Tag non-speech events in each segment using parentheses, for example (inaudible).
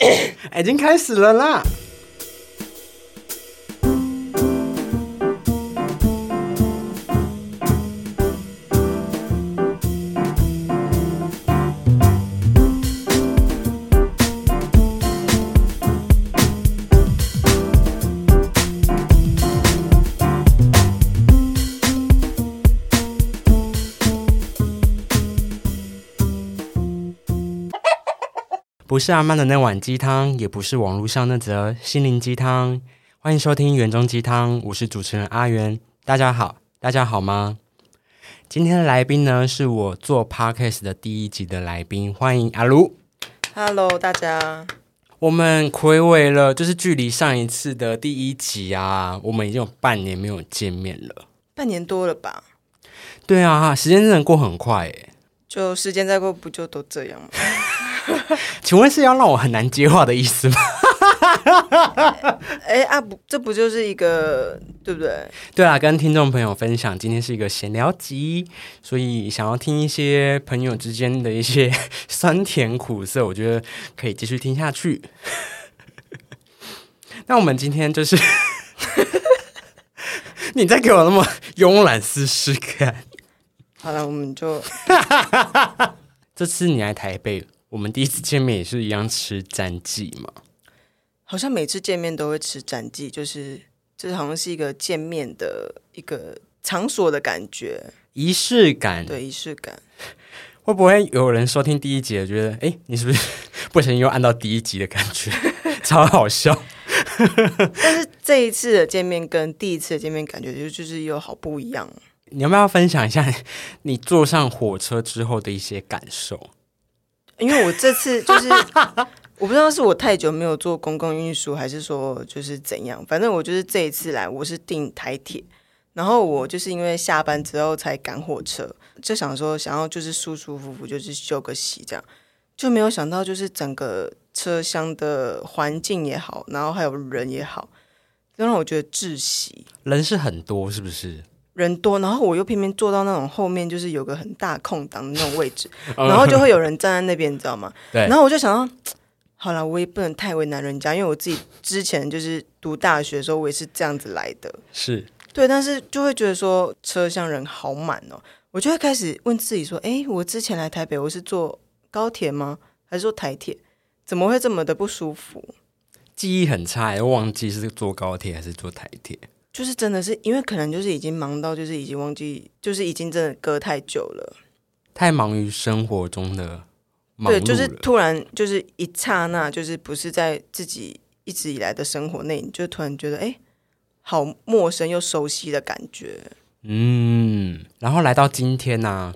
(coughs) 已经开始了啦！不是阿曼的那碗鸡汤，也不是网络上那则心灵鸡汤。欢迎收听园中鸡汤，我是主持人阿元。大家好，大家好吗？今天的来宾呢，是我做 podcast 的第一集的来宾，欢迎阿卢。Hello，大家。我们暌违了，就是距离上一次的第一集啊，我们已经有半年没有见面了。半年多了吧？对啊，时间真的过很快诶。就时间再过，不就都这样吗？(laughs) 请问是要让我很难接话的意思吗？哎啊不，这不就是一个对不对？对啊，跟听众朋友分享，今天是一个闲聊集，所以想要听一些朋友之间的一些酸甜苦涩，我觉得可以继续听下去。(laughs) 那我们今天就是，(laughs) 你再给我那么慵懒试试看。好了，我们就这次你来台北，我们第一次见面也是一样吃詹记嘛？好像每次见面都会吃展记，就是这好像是一个见面的一个场所的感觉，仪式感，对仪式感。会不会有人收听第一集的觉得，哎，你是不是不小心又按到第一集的感觉，(laughs) 超好笑？(laughs) 但是这一次的见面跟第一次的见面感觉就就是又好不一样。你要不要分享一下你坐上火车之后的一些感受？因为我这次就是 (laughs) 我不知道是我太久没有坐公共运输，还是说就是怎样，反正我就是这一次来我是订台铁，然后我就是因为下班之后才赶火车，就想说想要就是舒舒服服就是休个息这样，就没有想到就是整个车厢的环境也好，然后还有人也好，就让我觉得窒息。人是很多，是不是？人多，然后我又偏偏坐到那种后面，就是有个很大空档的那种位置，(laughs) 然后就会有人站在那边，你知道吗？对然后我就想到，(tsk) 好了，我也不能太为难人家，因为我自己之前就是读大学的时候，我也是这样子来的。是对，但是就会觉得说车厢人好满哦，我就会开始问自己说，诶，我之前来台北，我是坐高铁吗？还是坐台铁？怎么会这么的不舒服？记忆很差，又忘记是坐高铁还是坐台铁。就是真的是因为可能就是已经忙到就是已经忘记，就是已经真的隔太久了。太忙于生活中的忙碌对，就是突然就是一刹那，就是不是在自己一直以来的生活内，你就突然觉得哎，诶好陌生又熟悉的感觉。嗯，然后来到今天呢、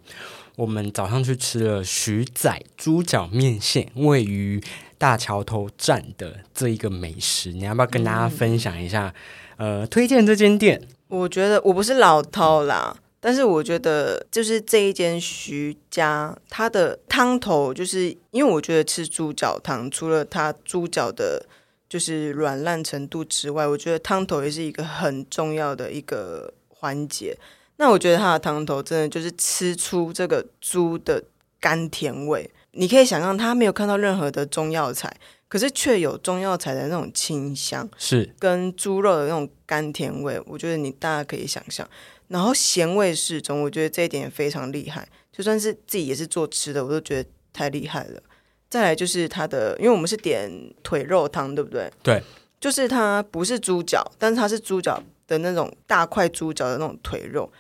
我们早上去吃了徐仔猪脚面线，位于大桥头站的这一个美食，你要不要跟大家分享一下？呃，推荐这间店。我觉得我不是老饕啦，但是我觉得就是这一间徐家，它的汤头就是因为我觉得吃猪脚汤，除了它猪脚的，就是软烂程度之外，我觉得汤头也是一个很重要的一个环节。那我觉得它的汤头真的就是吃出这个猪的甘甜味，你可以想象它没有看到任何的中药材，可是却有中药材的那种清香。是跟猪肉的那种甘甜味，我觉得你大家可以想象。然后咸味适中，我觉得这一点也非常厉害。就算是自己也是做吃的，我都觉得太厉害了。再来就是它的，因为我们是点腿肉汤，对不对？对，就是它不是猪脚，但是它是猪脚的那种大块猪脚的那种腿肉。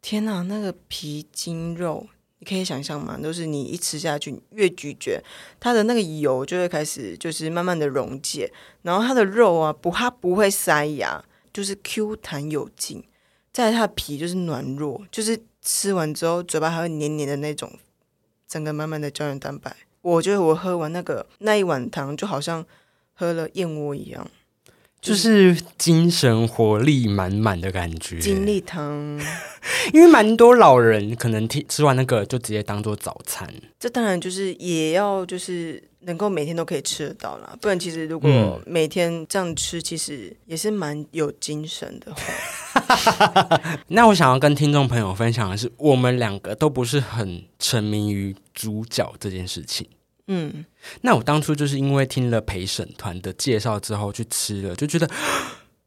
天哪，那个皮筋肉，你可以想象吗？就是你一吃下去，越咀嚼，它的那个油就会开始就是慢慢的溶解，然后它的肉啊不它不会塞牙，就是 Q 弹有劲。再它的皮就是软弱，就是吃完之后嘴巴还会黏黏的那种，整个满满的胶原蛋白。我觉得我喝完那个那一碗汤，就好像喝了燕窝一样，就是精神活力满满的感觉。精力汤。(laughs) 因为蛮多老人可能听吃完那个就直接当做早餐。这当然就是也要就是能够每天都可以吃得到啦，不然其实如嗯果每天这样吃，其实也是蛮有精神的。(laughs) 那我想要跟听众朋友分享的是，我们两个都不是很沉迷于猪脚这件事情。嗯，那我当初就是因为听了陪审团的介绍之后去吃了，就觉得，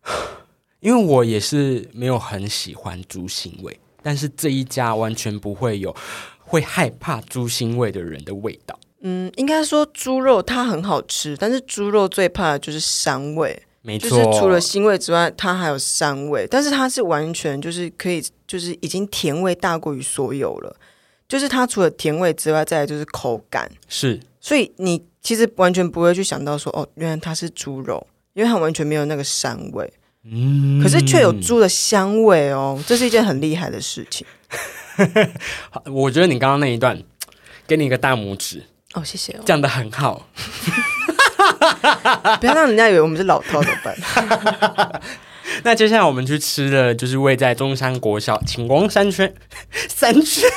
(gasps) 因为我也是没有很喜欢猪腥味，但是这一家完全不会有会害怕猪腥味的人的味道。嗯，应该说猪肉它很好吃，但是猪肉最怕的就是膻味，没错，就是除了腥味之外，它还有膻味，但是它是完全就是可以，就是已经甜味大过于所有了。就是它除了甜味之外，再来就是口感，是所以你其实完全不会去想到说，哦，原来它是猪肉，因为它完全没有那个膻味，嗯，可是却有猪的香味哦，这是一件很厉害的事情。我觉得你刚刚那一段，给你一个大拇指，哦，谢谢哦，讲的很好。(laughs) 不要让人家以为我们是老套怎么办？(laughs) (laughs) 那接下来我们去吃的就是位在中山国小晴光山圈 (laughs) 山 (laughs) 圈，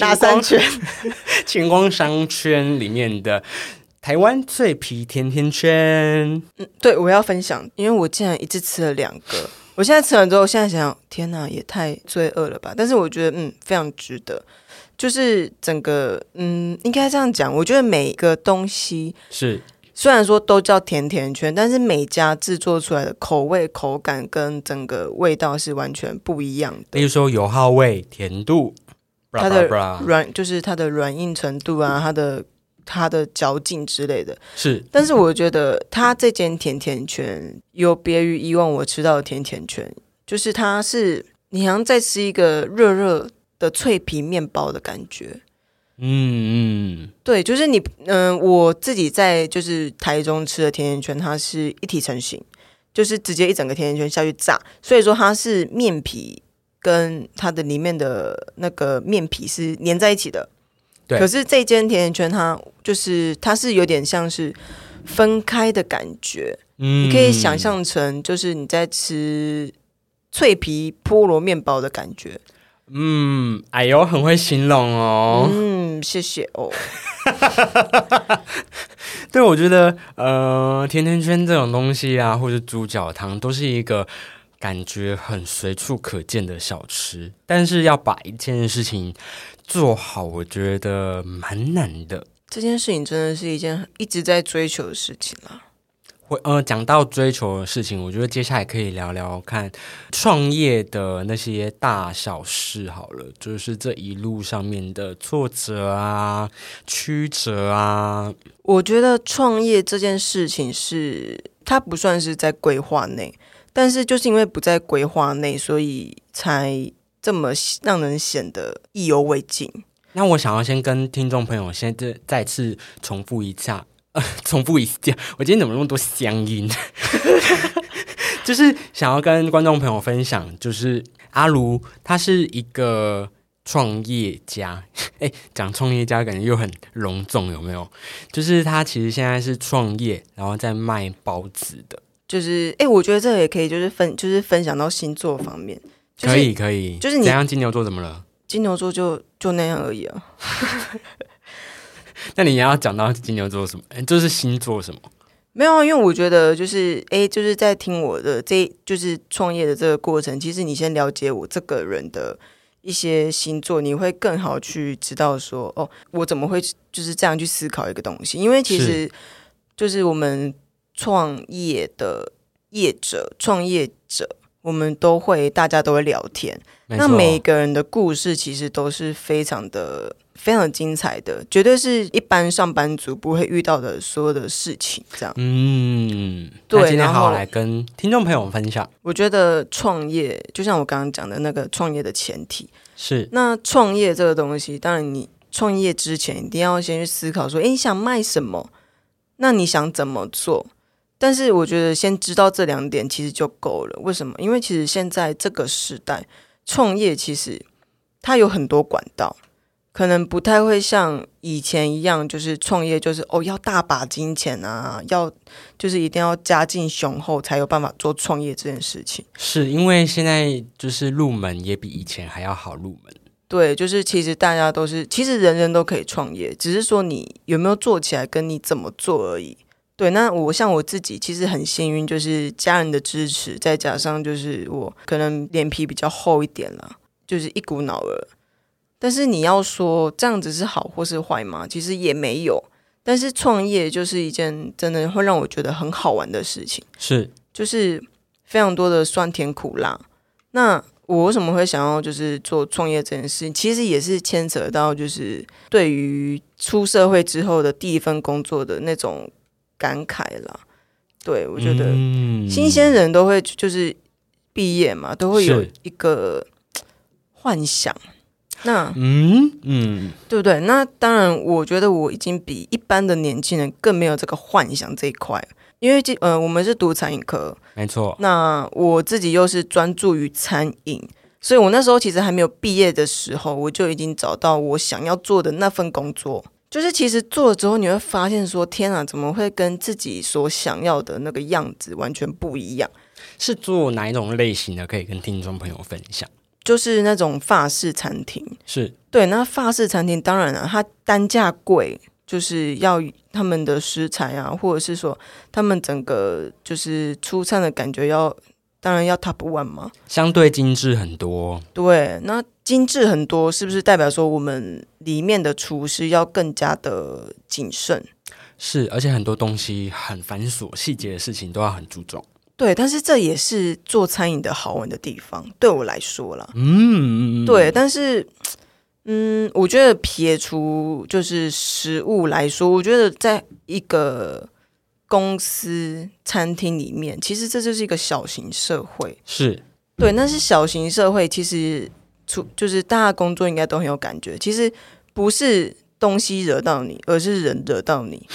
哪三圈？晴光商圈里面的台湾脆皮甜甜圈。嗯，对，我要分享，因为我竟然一次吃了两个。我现在吃完之后，现在想想，天哪，也太罪恶了吧！但是我觉得，嗯，非常值得。就是整个，嗯，应该这样讲，我觉得每个东西是虽然说都叫甜甜圈，但是每家制作出来的口味、口感跟整个味道是完全不一样的。例如说油耗味、甜度，它的软就是它的软硬程度啊，它的它的嚼劲之类的。是但是我觉得它这间甜甜圈有别于以往我吃到的甜甜圈，就是它是你好像在吃一个热热的脆皮面包的感觉。嗯嗯，对，就是你，嗯、我自己在就是台中吃的甜甜圈，它是一体成型，就是直接一整个甜甜圈下去炸，所以说它是面皮跟它的里面的那个面皮是粘在一起的。对可是这间甜甜圈它就是它是有点像是分开的感觉，嗯你可以想，象成就是你在吃脆皮菠萝面包的感觉。嗯，哎呦，很会形容哦。嗯，谢谢哦。(laughs) 对，我觉得呃，甜甜圈这种东西啊，或者猪脚汤，都是一个感觉很随处可见的小吃。但是要把一件事情做好，我觉得蛮难的。这件事情真的是一件一直在追求的事情啦。会呃，讲到追求的事情，我觉得接下来可以聊聊看创业的那些大小事好了，就是这一路上面的挫折啊、曲折啊，我觉得创业这件事情是它不算是在规划内，但是就是因为不在规划内，所以才这么让人显得意犹未尽。那我想要先跟听众朋友先再再次重复一下，呃，(laughs) 重复一下，我今天怎么那么多乡音？(laughs) 就是想要跟观众朋友分享，就是阿卢他是一个创业家，(laughs) 哎，讲创业家感觉又很隆重，有没有？就是他其实现在是创业，然后在卖包子的，就是，哎、我觉得这个也可以，就是分，就是分享到星座方面。就是、可以可以，就是你怎样？金牛座怎么了？金牛座就就那样而已啊。(laughs) 那你要讲到金牛座什么？诶就是星座什么？没有啊，因为我觉得就是，哎，就是在听我的这就是创业的这个过程，其实你先了解我这个人的一些星座，你会更好去知道说，哦，我怎么会就是这样去思考一个东西？因为其实就是我们创业的业者、创业者，我们都会大家都会聊天，那每个人的故事其实都是非常的、非常精彩的，绝对是一般上班族不会遇到的所有的事情。这样，嗯，对那今天好好来跟听众朋友分享，我觉得创业就像我刚刚讲的那个创业的前提，是那创业这个东西，当然你创业之前一定要先去思考说，诶，你想卖什么？那你想怎么做？但是我觉得先知道这两点其实就够了。为什么？因为其实现在这个时代，创业其实它有很多管道，可能不太会像以前一样，就是创业就是哦要大把金钱啊，要就是一定要家境雄厚才有办法做创业这件事情。是因为现在就是入门也比以前还要好入门，对，就是其实大家都是，其实人人都可以创业，只是说你有没有做起来，跟你怎么做而已。对，那我像我自己，其实很幸运，就是家人的支持，再加上就是我可能脸皮比较厚一点啦，就是一股脑儿但是你要说这样子是好或是坏吗？其实也没有。但是创业就是一件真的会让我觉得很好玩的事情，是就是非常多的酸甜苦辣。那我为什么会想要就是做创业这件事情？其实也是牵扯到就是对于出社会之后的第一份工作的那种感慨啦。对我觉得嗯新鲜人都会就是毕业嘛，都会有一个幻想。那嗯嗯对不对？那当然，我觉得我已经比一般的年轻人更没有这个幻想这一块，因为这呃，我们是读餐饮科，没错，那我自己又是专注于餐饮，所以我那时候其实还没有毕业的时候，我就已经找到我想要做的那份工作。就是其实做了之后，你会发现说：天啊，怎么会跟自己所想要的那个样子完全不一样？是做哪一种类型的？可以跟听众朋友分享。就是那种法式餐厅，是对，那法式餐厅当然了、它单价贵，就是要他们的食材啊，或者是说他们整个就是出餐的感觉要，当然要 top one 嘛。相对精致很多，对，那精致很多，是不是代表说我们里面的厨师要更加的谨慎？是，而且很多东西很繁琐，细节的事情都要很注重。对，但是这也是做餐饮的好玩的地方，对我来说啦。嗯，对，但是，嗯，我觉得撇除就是食物来说，我觉得在一个公司餐厅里面，其实这就是一个小型社会。是对，那是小型社会其实出就是大家工作应该都很有感觉，其实不是东西惹到你，而是人惹到你，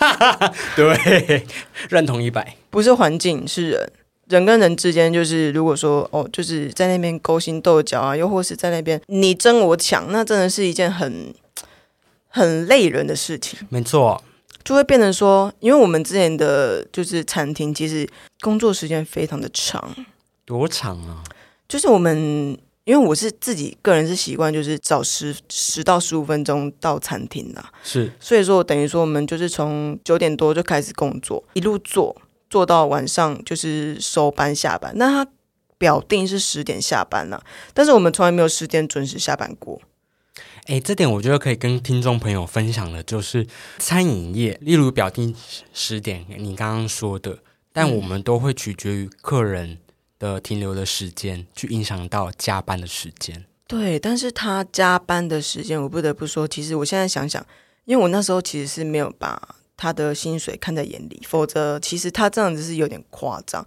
(laughs) 对，认同一百。不是环境，是人。人跟人之间，就是如果说哦，就是在那边勾心斗角啊，又或是在那边你争我抢，那真的是一件很很累人的事情，没错，就会变成说，因为我们之前的就是餐厅，其实工作时间非常的长，多长啊？就是我们因为我是自己个人是习惯，就是早十十到十五分钟到餐厅啦，是所以说等于说我们就是从九点多就开始工作，一路做做到晚上就是收班下班。那他表定是十点下班啦，但是我们从来没有十点准时下班过。哎，这点我觉得可以跟听众朋友分享的，就是餐饮业，例如表定十点，你刚刚说的，但我们都会取决于客人的停留的时间，去影响到加班的时间。对，但是他加班的时间，我不得不说，其实我现在想想，因为我那时候其实是没有把他的薪水看在眼里，否则其实他这样子是有点夸张。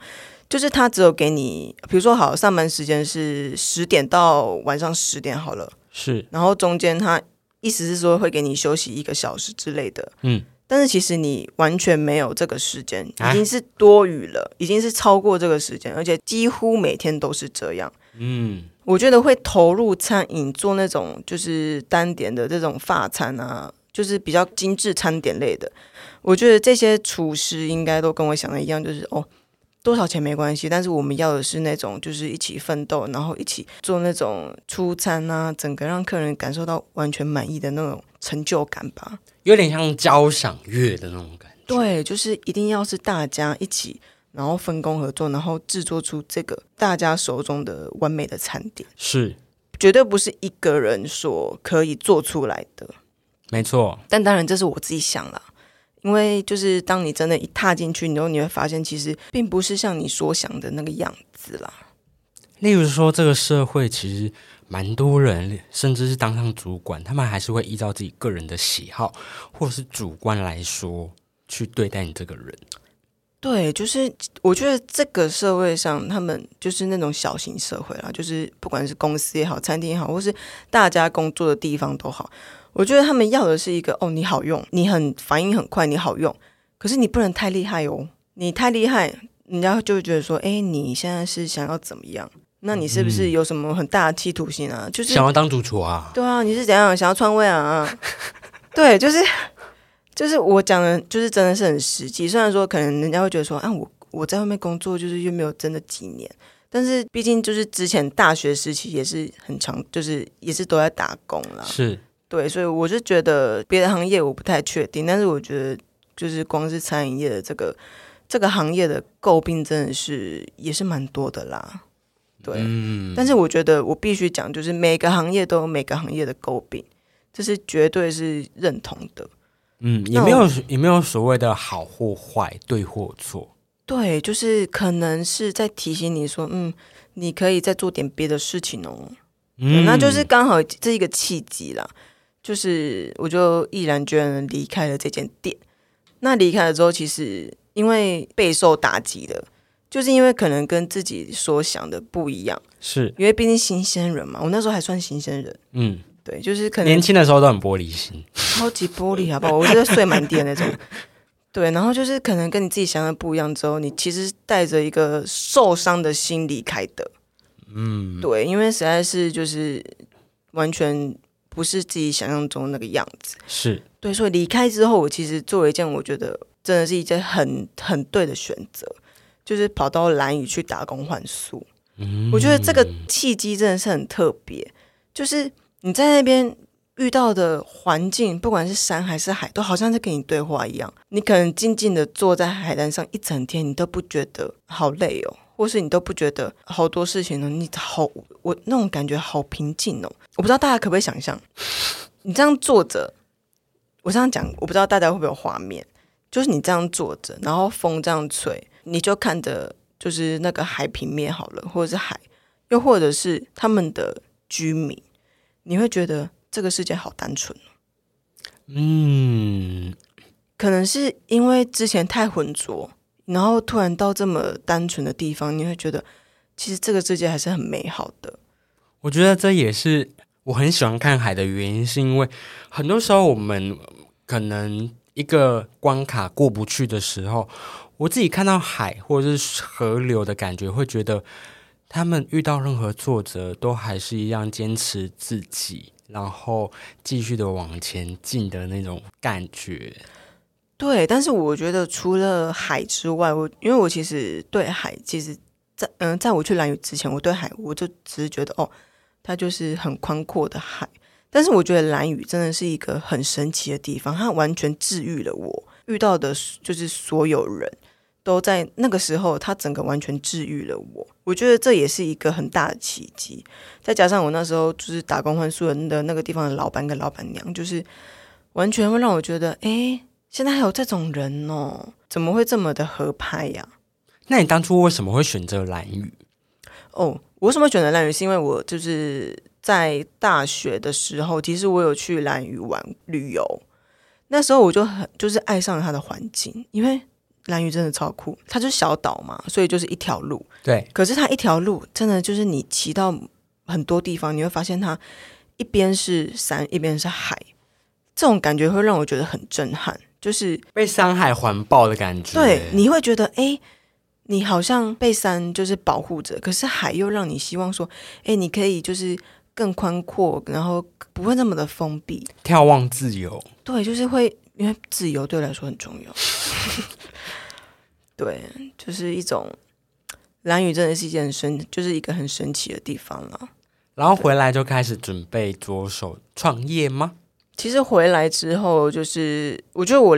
就是他只有给你，比如说好上班时间是十点到晚上十点好了，是，然后中间他意思是说会给你休息一个小时之类的，嗯，但是其实你完全没有这个时间，啊已经是多余了，已经是超过这个时间，而且几乎每天都是这样。嗯，我觉得会投入餐饮做那种就是单点的这种发餐啊，就是比较精致餐点类的。我觉得这些厨师应该都跟我想的一样，就是哦，多少钱没关系，但是我们要的是那种就是一起奋斗，然后一起做那种出餐啊，整个让客人感受到完全满意的那种成就感吧。有点像交响乐的那种感觉。对，就是一定要是大家一起，然后分工合作，然后制作出这个大家手中的完美的餐点。是，绝对不是一个人所可以做出来的。没错，但当然，这是我自己想啦，因为就是当你真的一踏进去，然后你会发现，其实并不是像你所想的那个样子啦。例如说，这个社会其实蛮多人，甚至是当上主管，他们还是会依照自己个人的喜好或是主观来说去对待你这个人。对，就是我觉得这个社会上，他们就是那种小型社会啦，就是不管是公司也好，餐厅也好，或是大家工作的地方都好，我觉得他们要的是一个哦，你好用，你很反应很快，你好用，可是你不能太厉害哦，你太厉害，人家就会觉得说，哎，你现在是想要怎么样？那你是不是有什么很大的企图心啊？就是想要当主厨啊？对啊，你是怎样想要篡位啊？(laughs) 对，就是就是我讲的，就是真的是很实际。虽然说可能人家会觉得说，啊，我我在外面工作就是又没有真的几年，但是毕竟就是之前大学时期也是很长，就是也是都在打工啦。是，对，所以我是觉得别的行业我不太确定，但是我觉得就是光是餐饮业的这个这个行业的诟病真的是也是蛮多的啦。对，嗯，但是我觉得我必须讲，就是每个行业都有每个行业的诟病，这是绝对是认同的。嗯，也没有我也没有所谓的好或坏，对或错。对，就是可能是在提醒你说，嗯，你可以再做点别的事情哦。嗯，那就是刚好这一个契机啦，就是我就毅然决然的离开了这间店。那离开了之后，其实因为备受打击的，就是因为可能跟自己所想的不一样，是，因为毕竟新鲜人嘛，我那时候还算新鲜人，嗯，对，就是可能年轻的时候都很玻璃心。超级玻璃，好不好？我觉得睡满地的那种。(laughs) 对，然后就是可能跟你自己想的不一样之后，你其实带着一个受伤的心离开的。嗯，对，因为实在是就是完全不是自己想象中的那个样子。是，对，所以离开之后，我其实做了一件我觉得真的是一件很很对的选择，就是跑到蓝屿去打工换宿。嗯，我觉得这个契机真的是很特别，就是你在那边遇到的环境，不管是山还是海，都好像在跟你对话一样。你可能静静的坐在海滩上一整天，你都不觉得好累哦，或是你都不觉得好多事情呢，你好，我那种感觉好平静哦。我不知道大家可不可以想象，你这样坐着，我这样讲，我不知道大家会不会有画面，就是你这样坐着，然后风这样吹，你就看着就是那个海平面好了，或者是海，又或者是他们的居民，你会觉得这个世界好单纯。嗯，可能是因为之前太浑浊，然后突然到这么单纯的地方，你会觉得其实这个世界还是很美好的。我觉得这也是我很喜欢看海的原因，是因为很多时候我们可能一个关卡过不去的时候，我自己看到海或者是河流的感觉，会觉得他们遇到任何挫折都还是一样坚持自己，然后继续的往前进的那种感觉。对，但是我觉得除了海之外，我因为我其实对海，其实在嗯、在我去蓝屿之前，我对海我就只是觉得哦，它就是很宽阔的海。但是我觉得蓝屿真的是一个很神奇的地方，它完全治愈了我遇到的，就是所有人都在那个时候，他整个完全治愈了我。我觉得这也是一个很大的奇迹。再加上我那时候就是打工换宿的的那个地方的老板跟老板娘，就是完全会让我觉得，诶，现在还有这种人哦，怎么会这么的合拍呀、那你当初为什么会选择蓝雨？哦，我为什么选择蓝雨？是因为我就是在大学的时候，其实我有去蓝屿玩旅游，那时候我就很就是爱上了它的环境，因为蓝屿真的超酷，它就是小岛嘛，所以就是一条路，对，可是它一条路真的就是你骑到很多地方，你会发现它一边是山，一边是海，这种感觉会让我觉得很震撼，就是被山海环抱的感觉。对，你会觉得，哎、你好像被山就是保护着，可是海又让你希望说，哎、你可以就是更宽阔，然后不会那么的封闭。眺望自由。对，就是会，因为自由对我来说很重要。(laughs) 对，就是一种蓝屿真的是一件很神，就是一个很神奇的地方了。然后回来就开始准备着手创业吗？其实回来之后，就是我觉得我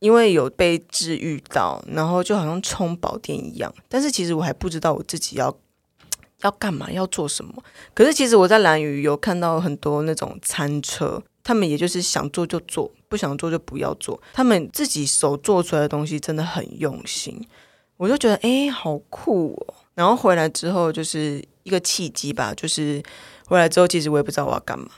因为有被治愈到，然后就好像充饱电一样。但是其实我还不知道我自己要要干嘛，要做什么。可是其实我在蓝屿有看到很多那种餐车，他们也就是想做就做，不想做就不要做。他们自己手做出来的东西真的很用心，我就觉得诶，好酷哦。然后回来之后就是一个契机吧，就是回来之后其实我也不知道我要干嘛。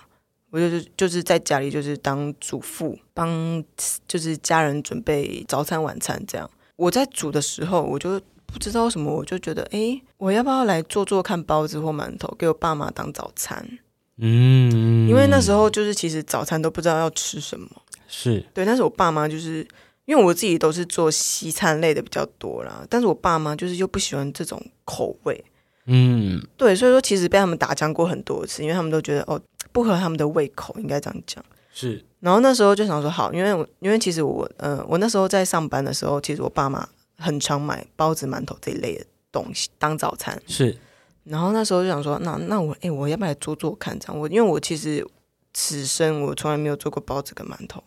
我就是就是在家里就是当主妇，帮就是家人准备早餐晚餐这样。我在煮的时候，我就不知道什么，我就觉得，诶，我要不要来做做看包子或馒头给我爸妈当早餐？嗯，因为那时候就是其实早餐都不知道要吃什么。是对，但是我爸妈就是因为我自己都是做西餐类的比较多啦，但是我爸妈就是又不喜欢这种口味。嗯对，所以说其实被他们打枪过很多次，因为他们都觉得哦不合他们的胃口，应该这样讲。是然后那时候就想说好，因为我因为其实我呃我那时候在上班的时候，其实我爸妈很常买包子、馒头这一类的东西当早餐。是然后那时候就想说，那那我哎、我要不要来做做看？这样我因为我其实此生我从来没有做过包子跟馒头，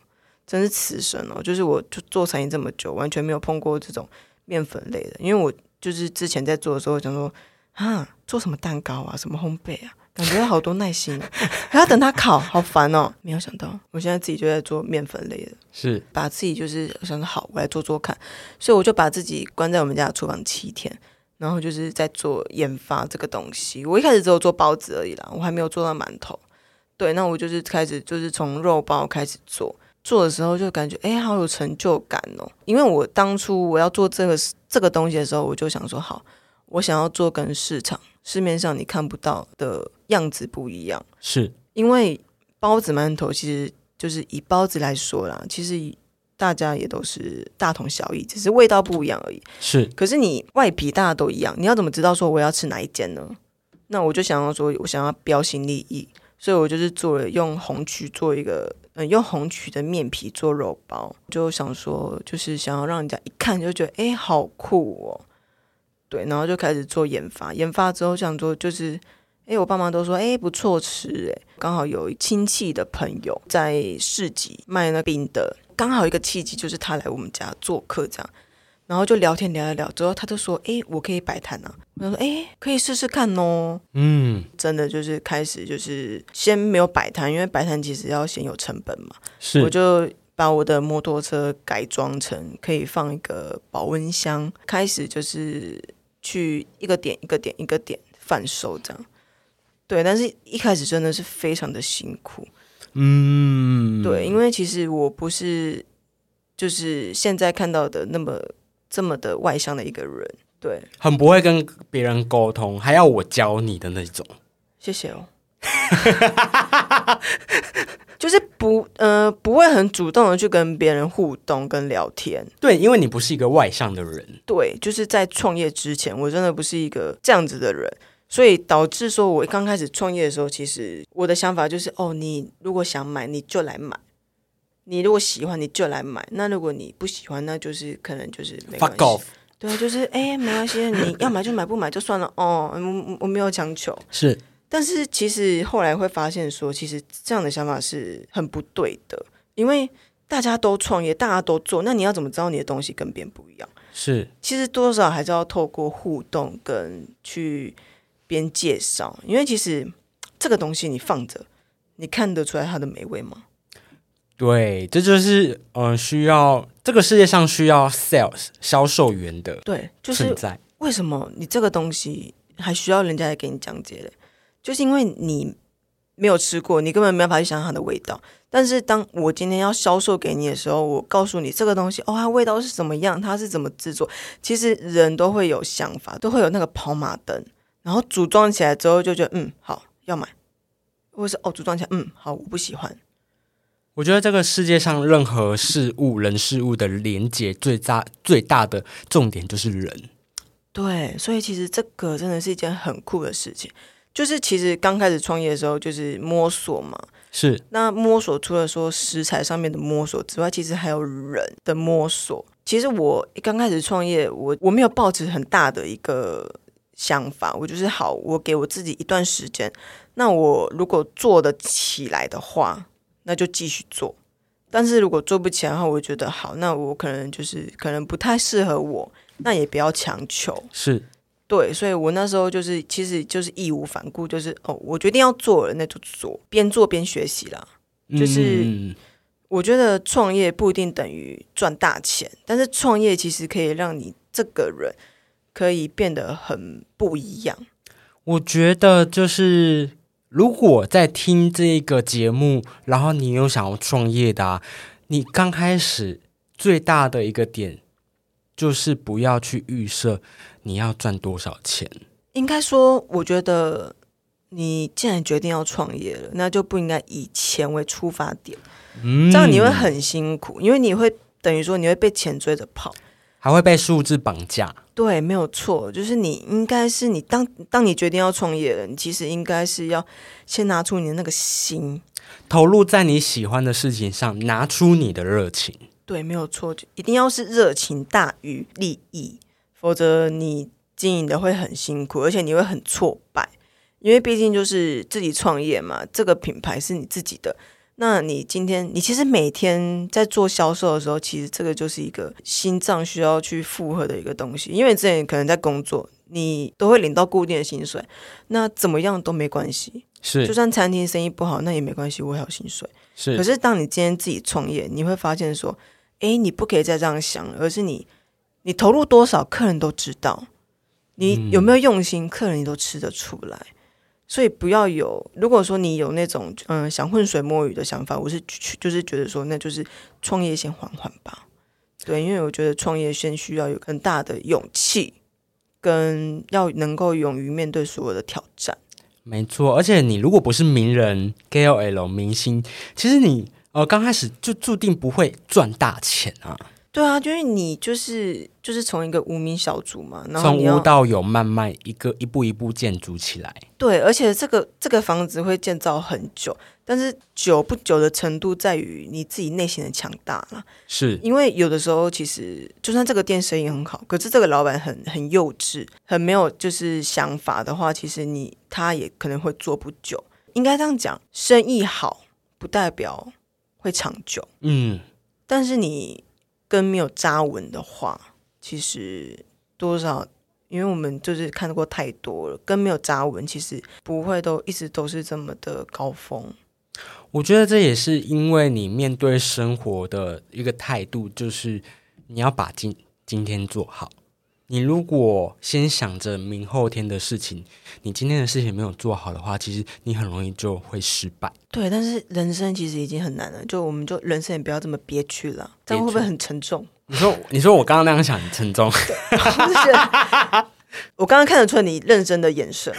真是此生哦，就是我就做餐饮这么久，完全没有碰过这种面粉类的。因为我就是之前在做的时候想说，啊，做什么蛋糕啊，什么烘焙啊，感觉好多耐心、哦，还要等它烤，好烦哦。没有想到，我现在自己就在做面粉类的，是把自己就是想说好，我来做做看，所以我就把自己关在我们家的厨房七天。然后就是在做研发这个东西，我一开始只有做包子而已啦，我还没有做到馒头。对，那我就是开始就是从肉包开始做，做的时候就感觉哎，好有成就感哦。因为我当初我要做这个这个东西的时候，我就想说好，我想要做跟市场市面上你看不到的样子不一样。是因为包子馒头其实就是以包子来说啦，其实大家也都是大同小异，只是味道不一样而已。是，可是你外皮大家都一样，你要怎么知道说我要吃哪一间呢？那我就想要说，我想要标新立异，所以我就是做了用红曲做一个，嗯，用红曲的面皮做肉包，就想说就是想要让人家一看就觉得哎好酷哦，对，然后就开始做研发，研发之后想说就是，哎，我爸妈都说哎不错吃，哎，刚好有亲戚的朋友在市集卖那饼的。刚好一个契机，就是他来我们家做客，这样，然后就聊天聊一聊，之后他就说：“哎，我可以摆摊啊。”我说：“哎，可以试试看哦。”嗯，真的就是开始就是先没有摆摊，因为摆摊其实要先有成本嘛。是，我就把我的摩托车改装成可以放一个保温箱，开始就是去一个点一个点一个点贩售这样。对，但是一开始真的是非常的辛苦。嗯，对，因为其实我不是就是现在看到的那么这么的外向的一个人，对，很不会跟别人沟通，还要我教你的那种。谢谢哦，就是不呃不会很主动的去跟别人互动跟聊天。对，因为你不是一个外向的人。对，就是在创业之前，我真的不是一个这样子的人。所以导致说，我刚开始创业的时候，其实我的想法就是，哦，你如果想买，你就来买；你如果喜欢，你就来买。那如果你不喜欢，那就是可能就是没关系。对啊，就是哎，没关系，你要买就买，不买就算了。哦，我我没有强求。是，但是其实后来会发现说，其实这样的想法是很不对的，因为大家都创业，大家都做，那你要怎么知道你的东西跟别人不一样？是，其实多少还是要透过互动跟去。边介绍，因为其实这个东西你放着，你看得出来它的美味吗？对，这就是呃，需要这个世界上需要 sales 销售员的对，就是在为什么你这个东西还需要人家来给你讲解嘞？就是因为你没有吃过，你根本没办法去想象它的味道。但是当我今天要销售给你的时候，我告诉你这个东西哦，它味道是怎么样，它是怎么制作，其实人都会有想法，都会有那个跑马灯。然后组装起来之后就觉得嗯好要买，或是哦组装起来嗯好我不喜欢。我觉得这个世界上任何事物人事物的连接最大最大的重点就是人。对，所以其实这个真的是一件很酷的事情。就是其实刚开始创业的时候就是摸索嘛，是那摸索除了说食材上面的摸索之外，其实还有人的摸索。其实我刚开始创业，我我没有抱持很大的一个。想法，我就是好，我给我自己一段时间。那我如果做得起来的话，那就继续做。但是如果做不起来的话，我觉得好，那我可能就是可能不太适合我，那也不要强求。是对，所以我那时候就是其实就是义无反顾，就是哦，我决定要做了，那就做，边做边学习啦。就是我觉得创业不一定等于赚大钱，但是创业其实可以让你这个人。可以变得很不一样。我觉得就是，如果在听这个节目，然后你有想要创业的，你刚开始最大的一个点就是不要去预设你要赚多少钱。应该说，我觉得你既然决定要创业了，那就不应该以钱为出发点。嗯，这样你会很辛苦，因为你会等于说你会被钱追着跑。还会被数字绑架？对，没有错，就是你应该是你当当你决定要创业了，你其实应该是要先拿出你的那个心，投入在你喜欢的事情上，拿出你的热情。对，没有错，就一定要是热情大于利益，否则你经营的会很辛苦，而且你会很挫败，因为毕竟就是自己创业嘛，这个品牌是你自己的。那你今天，你其实每天在做销售的时候，其实这个就是一个心脏需要去负荷的一个东西。因为之前可能在工作，你都会领到固定的薪水，那怎么样都没关系。是就算餐厅生意不好，那也没关系，我还有薪水。是，可是当你今天自己创业，你会发现说，哎，你不可以再这样想，而是你，你投入多少，客人都知道，你有没有用心，客人你都吃得出来。所以不要有，如果说你有那种嗯想浑水摸鱼的想法，我是就是觉得说，那就是创业先缓缓吧。对，因为我觉得创业先需要有很大的勇气，跟要能够勇于面对所有的挑战。没错，而且你如果不是名人、KOL、明星，其实你呃刚开始就注定不会赚大钱啊。对啊，就是你就是就是从一个无名小卒嘛，然后从无到有，慢慢一个一步一步建筑起来。对，而且这个这个房子会建造很久，但是久不久的程度在于你自己内心的强大了。是因为有的时候其实就算这个店生意很好，可是这个老板很很幼稚，很没有就是想法的话，其实你他也可能会做不久。应该这样讲，生意好不代表会长久。嗯，但是你。根没有扎稳的话，其实多少，因为我们就是看过太多了，根没有扎稳，其实不会都一直都是这么的高峰。我觉得这也是因为你面对生活的一个态度，就是你要把今今天做好。你如果先想着明后天的事情，你今天的事情没有做好的话，其实你很容易就会失败。对，但是人生其实已经很难了，就我们就人生也不要这么憋屈了，这样会不会很沉重？(laughs) 你说，你说我刚刚那样想很沉重。(laughs) 我刚刚看得出你认真的眼神，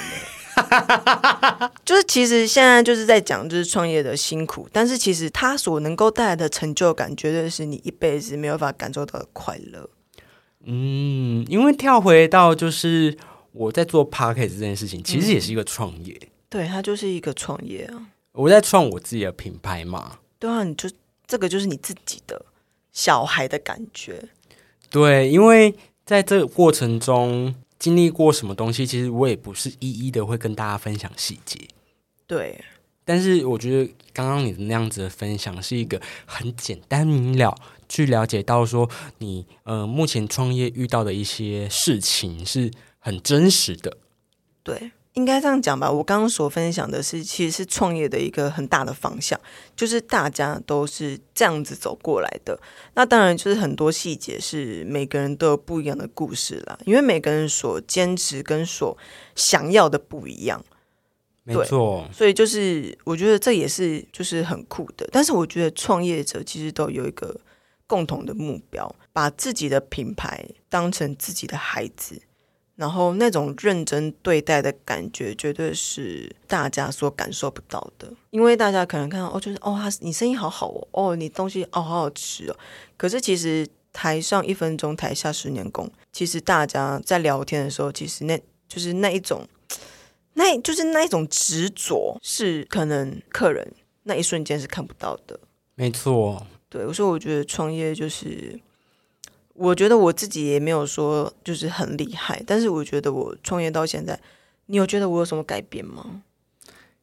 (laughs) 就是其实现在就是在讲就是创业的辛苦，但是其实它所能够带来的成就感，绝对是你一辈子没有办法感受到的快乐。嗯，因为跳回到就是我在做 p a r k e t 这件事情，其实也是一个创业。对，它就是一个创业啊。我在创我自己的品牌嘛。对啊，你就这个就是你自己的小孩的感觉。对，因为在这个过程中经历过什么东西，其实我也不是一一的会跟大家分享细节。对。但是我觉得刚刚你的那样子的分享是一个很简单明了。去了解到说你呃目前创业遇到的一些事情是很真实的，对，应该这样讲吧。我刚刚所分享的是，其实是创业的一个很大的方向，就是大家都是这样子走过来的。那当然就是很多细节是每个人都有不一样的故事啦，因为每个人所坚持跟所想要的不一样，没错。所以就是我觉得这也是就是很酷的。但是我觉得创业者其实都有一个。共同的目标，把自己的品牌当成自己的孩子，然后那种认真对待的感觉，绝对是大家所感受不到的。因为大家可能看到哦，就是哦，他你生意好好哦，哦，你东西哦好好吃哦。可是其实台上一分钟，台下十年功。其实大家在聊天的时候，其实那就是那一种，(tsk) 那就是那一种执着，是可能客人那一瞬间是看不到的。没错。对，我说我觉得创业就是，我觉得我自己也没有说就是很厉害，但是我觉得我创业到现在，你有觉得我有什么改变吗？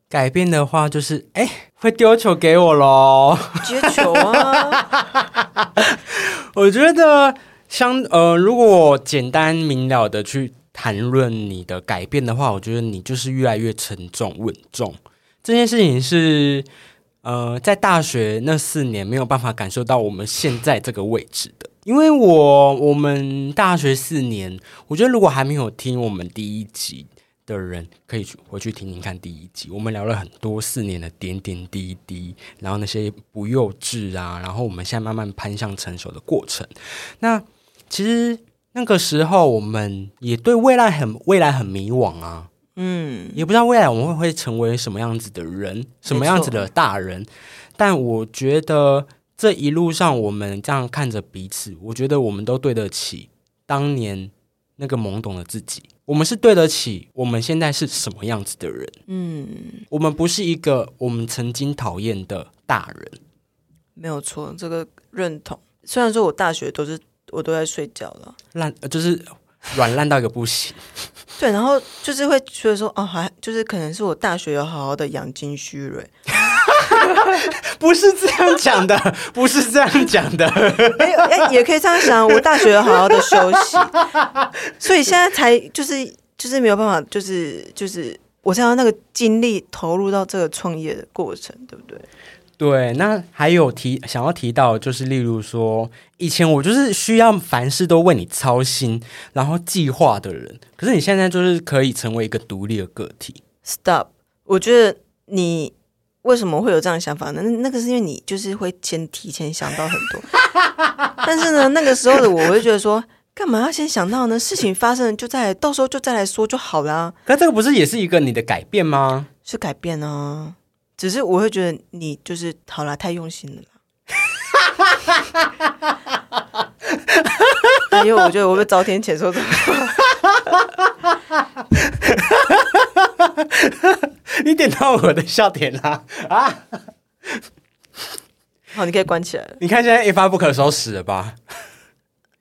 改变的话就是，哎，会丢球给我喽，接球啊！(laughs) 我觉得，相呃，如果简单明了的去谈论你的改变的话，我觉得你就是越来越沉重稳重。这件事情是。呃，在大学那四年没有办法感受到我们现在这个位置的，因为我我们大学四年，我觉得如果还没有听我们第一集的人，可以去回去听听看第一集，我们聊了很多四年的点点滴滴，然后那些不幼稚啊，然后我们现在慢慢攀向成熟的过程。那其实那个时候我们也对未来很未来很迷惘啊。嗯，也不知道未来我们会会成为什么样子的人，什么样子的大人。但我觉得这一路上，我们这样看着彼此，我觉得我们都对得起当年那个懵懂的自己。我们是对得起我们现在是什么样子的人。嗯，我们不是一个我们曾经讨厌的大人。没有错，这个认同。虽然说我大学都是我都在睡觉了，烂就是软烂到一个不行。对，然后就是会觉得说，哦，还就是可能是我大学有好好的养精蓄锐，(laughs) 不是这样讲的，(laughs) 不是这样讲的。(laughs) 哎哎，也可以这样想，我大学有好好的休息，所以现在才就是就是没有办法，就是就是我才要那个精力投入到这个创业的过程，对不对？对，那还有提想要提到，就是例如说，以前我就是需要凡事都为你操心，然后计划的人，可是你现在就是可以成为一个独立的个体。Stop，我觉得你为什么会有这样的想法呢？那那个是因为你就是会先提前想到很多，(laughs) 但是呢，那个时候的我，我就觉得说，干嘛要先想到呢？事情发生了就再来，到时候就再来说就好啦，可这个不是也是一个你的改变吗？是改变啊。只是我会觉得你就是好啦，太用心了啦。(laughs) 哎呦，我觉得我会遭天谴说的。(laughs) 你点到我的笑点啦！啊，好，你可以关起来了。你看现在一发不可收拾了吧？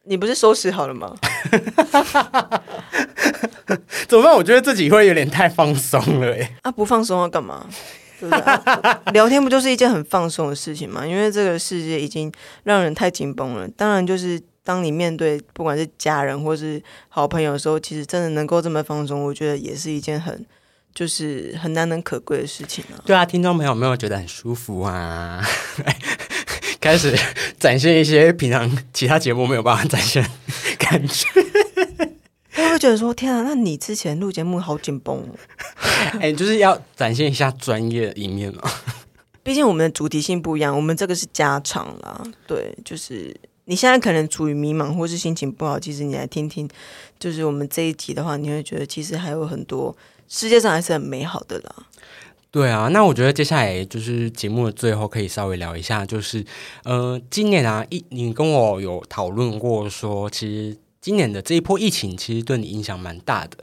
你不是收拾好了吗？(laughs) 怎么办？我觉得自己会有点太放松了哎。啊，不放松要干嘛？对不对、啊？(laughs) 聊天不就是一件很放松的事情吗？因为这个世界已经让人太紧绷了。当然，就是当你面对不管是家人或是好朋友的时候，其实真的能够这么放松，我觉得也是一件很就是很难能可贵的事情啊。对啊，听众朋友有没有觉得很舒服啊？(laughs) 开始展现一些平常其他节目没有办法展现的感觉。他会觉得说：“天啊，那你之前录节目好紧绷哦。(laughs) 哎、就是要展现一下专业的一面嘛。(laughs) 毕竟我们的主题性不一样，我们这个是家常啦。对，就是你现在可能处于迷茫或是心情不好，其实你来听听，就是我们这一集的话，你会觉得其实还有很多世界上还是很美好的啦。对啊，那我觉得接下来就是节目的最后可以稍微聊一下，就是呃，今年啊，一你跟我有讨论过说，其实今年的这一波疫情其实对你影响蛮大的。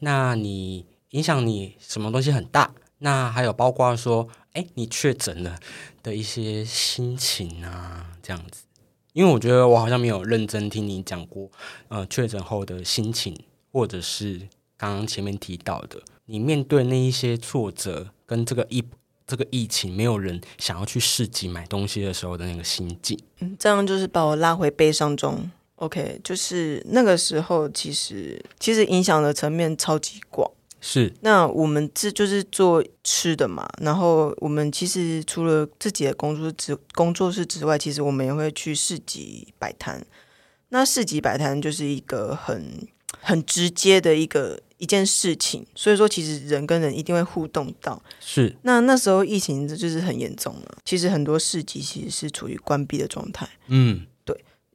那你影响你什么东西很大？那还有包括说，哎，你确诊了的一些心情啊，这样子。因为我觉得我好像没有认真听你讲过，呃，确诊后的心情，或者是刚刚前面提到的，你面对那一些挫折跟这个疫这个疫情，没有人想要去市集买东西的时候的那个心境。嗯，这样就是把我拉回悲伤中。OK，就是那个时候，其实其实影响的层面超级广。是那我们这就是做吃的嘛，然后我们其实除了自己的工作之工作室之外，其实我们也会去市集摆摊。那市集摆摊就是一个很很直接的一个一件事情，所以说其实人跟人一定会互动到。是，那那时候疫情就是很严重了，其实很多市集其实是处于关闭的状态。嗯，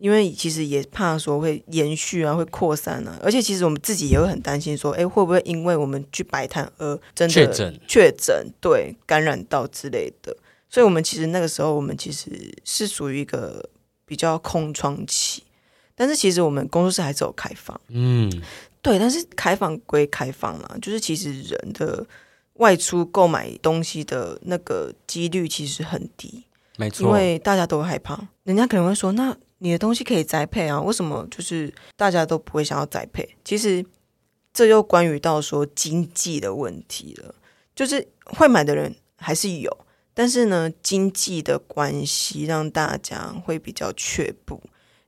因为其实也怕说会延续啊，会扩散啊，而且其实我们自己也会很担心说，哎，会不会因为我们去摆摊而真的确诊确诊，对感染到之类的。所以，我们其实那个时候，我们其实是属于一个比较空窗期，但是其实我们工作室还是有开放，嗯，对，但是开放归开放啦，就是其实人的外出购买东西的那个几率其实很低。没错，因为大家都害怕，人家可能会说：“那你的东西可以栽培啊，为什么就是大家都不会想要栽培？”其实这又关于到说经济的问题了，就是会买的人还是有，但是呢，经济的关系让大家会比较却步，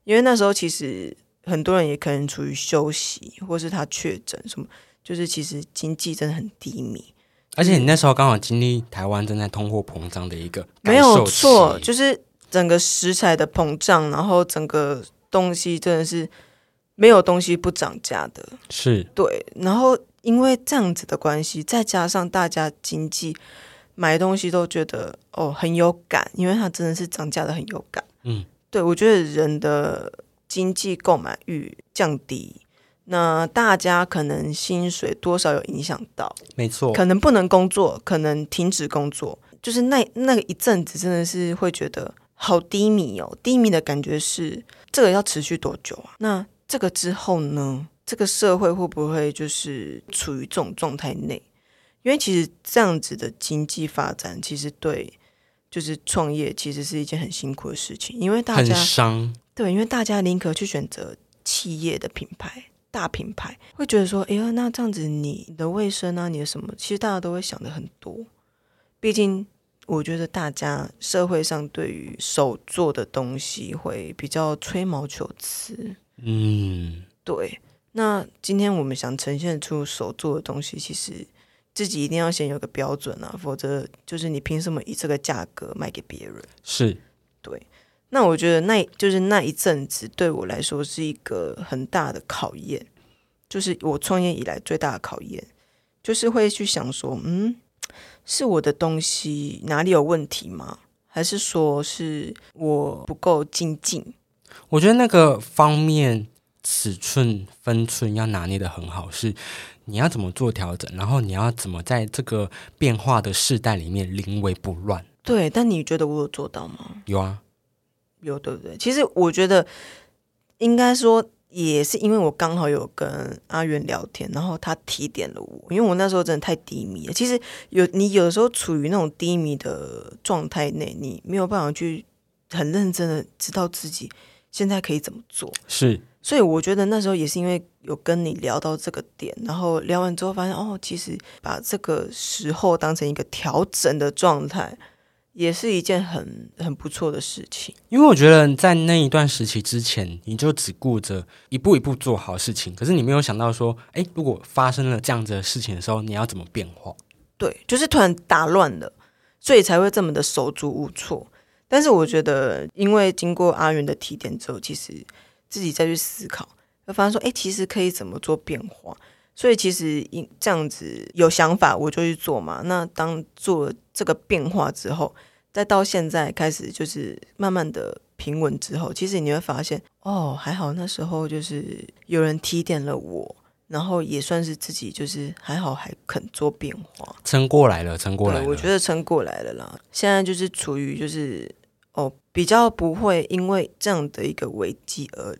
因为那时候其实很多人也可能处于休息，或是他确诊什么，就是其实经济真的很低迷。而且你那时候刚好经历台湾正在通货膨胀的一个没有错，就是整个食材的膨胀，然后整个东西真的是没有东西不涨价的，是对。然后因为这样子的关系，再加上大家经济买东西都觉得哦很有感，因为它真的是涨价的很有感。嗯，对我觉得人的经济购买欲降低。那大家可能薪水多少有影响到，没错，可能不能工作，可能停止工作，就是那那个一阵子真的是会觉得好低迷哦。低迷的感觉是这个要持续多久啊？那这个之后呢？这个社会会不会就是处于这种状态内？因为其实这样子的经济发展，其实对就是创业其实是一件很辛苦的事情，因为大很家伤，对，因为大家宁可去选择企业的品牌、大品牌，会觉得说，哎呀，那这样子你的卫生啊，你的什么，其实大家都会想的很多。毕竟我觉得大家社会上对于手做的东西会比较吹毛求疵。嗯，对，那今天我们想呈现出手做的东西，其实自己一定要先有个标准啊，否则就是你凭什么以这个价格卖给别人？是对，那我觉得那就是那一阵子对我来说是一个很大的考验，就是我创业以来最大的考验，就是会去想说，嗯，是我的东西哪里有问题吗？还是说是我不够精进？我觉得那个方面尺寸分寸要拿捏的很好，是你要怎么做调整，然后你要怎么在这个变化的世代里面临危不乱。对，但你觉得我有做到吗？有啊，有，对不对？其实我觉得应该说，也是因为我刚好有跟阿元聊天，然后他提点了我，因为我那时候真的太低迷了。其实有你有时候处于那种低迷的状态内，你没有办法去很认真的知道自己现在可以怎么做。是所以我觉得那时候也是因为有跟你聊到这个点，然后聊完之后发现，哦，其实把这个时候当成一个调整的状态，也是一件很很不错的事情。因为我觉得在那一段时期之前，你就只顾着一步一步做好事情，可是你没有想到说，哎，如果发生了这样子的事情的时候，你要怎么变化？对，就是突然打乱了，所以才会这么的手足无措。但是我觉得，因为经过阿元的提点之后，其实自己再去思考，会发现说，哎，其实可以怎么做变化。所以其实因这样子有想法，我就去做嘛。那当做了这个变化之后，再到现在开始就是慢慢的平稳之后，其实你会发现，哦，还好那时候就是有人提点了我，然后也算是自己就是还好还肯做变化。撑过来了，撑过来，了。我觉得撑过来了啦。现在就是处于就是哦，比较不会因为这样的一个危机而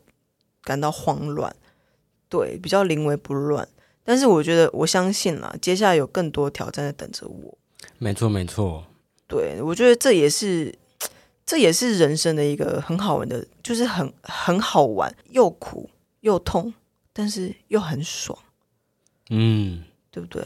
感到慌乱，对，比较临危不乱。但是我觉得，我相信啦，接下来有更多挑战在等着我。没错，没错。对我觉得这也是，这也是人生的一个很好玩的，就是很很好玩，又苦又痛，但是又很爽，嗯，对不对？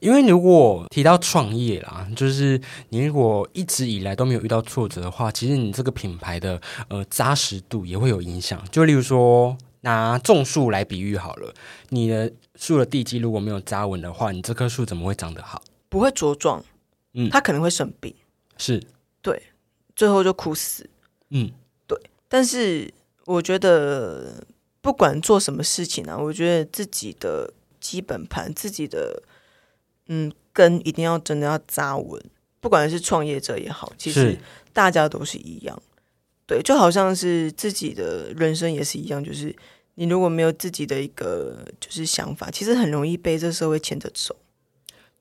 因为如果提到创业啦，就是你如果一直以来都没有遇到挫折的话，其实你这个品牌的呃扎实度也会有影响。就例如说，拿种树来比喻好了，你的树的地基如果没有扎稳的话，你这棵树怎么会长得好？不会茁壮，嗯它可能会生病，是对，最后就枯死。嗯，对但是我觉得，不管做什么事情啊，我觉得自己的基本盘、自己的嗯根一定要真的要扎稳。不管是创业者也好，其实大家都是一样。对，就好像是自己的人生也是一样，就是你如果没有自己的一个就是想法，其实很容易被这社会牵着走。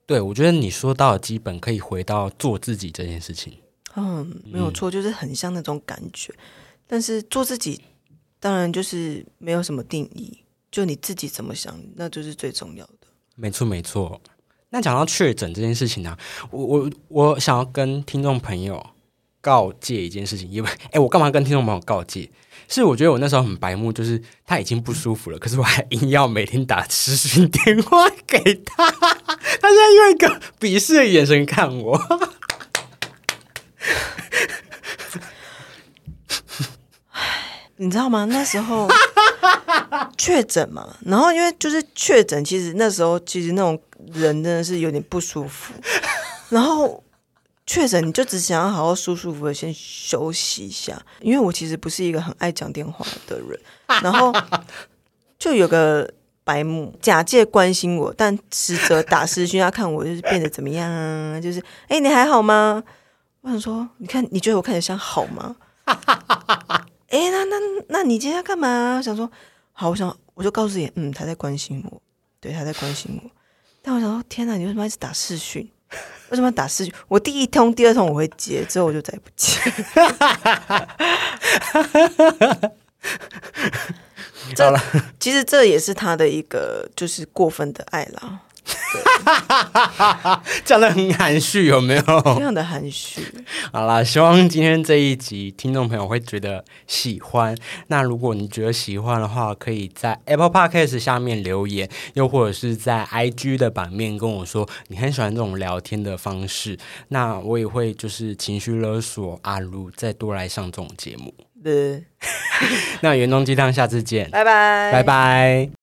对，我觉得你说到的基本可以回到做自己这件事情。嗯，没有错，就是很像那种感觉。但是做自己，当然就是没有什么定义，就你自己怎么想，那就是最重要的。没错，没错。那讲到确诊这件事情呢、我我我想要跟听众朋友告诫一件事情，因为哎，我干嘛跟听众朋友告诫？是我觉得我那时候很白目，就是他已经不舒服了，可是我还硬要每天打视讯电话给他，他现在用一个鄙视的眼神看我。你知道吗？那时候确诊嘛，然后因为就是确诊，其实那时候其实那种人真的是有点不舒服，然后确诊你就只想要好好舒舒服服的先休息一下，因为我其实不是一个很爱讲电话的人，(laughs) 然后就有个白目假借关心我，但实则打视讯要看我就是变得怎么样啊，就是哎、你还好吗？我想说，你看你觉得我看起来像好吗？(laughs) 哎、那那那你今天要干嘛？我想说，好，我想我就告诉你，嗯，他在关心我，对，他在关心我。但我想说，天哪，你为什么要一直打视讯？为什么要打四句？我第一通、第二通我会接，之后我就再也不接。(laughs) 这其实这也是他的一个就是过分的爱啦。(laughs) 讲的很含蓄，有没有？非常的含蓄。好啦，希望今天这一集听众朋友会觉得喜欢。那如果你觉得喜欢的话，可以在 Apple Podcast 下面留言，又或者是在 IG 的版面跟我说你很喜欢这种聊天的方式。那我也会就是情绪勒索阿如，再多来上这种节目。对，(laughs) 那原中鸡汤，下次见，拜拜，拜拜。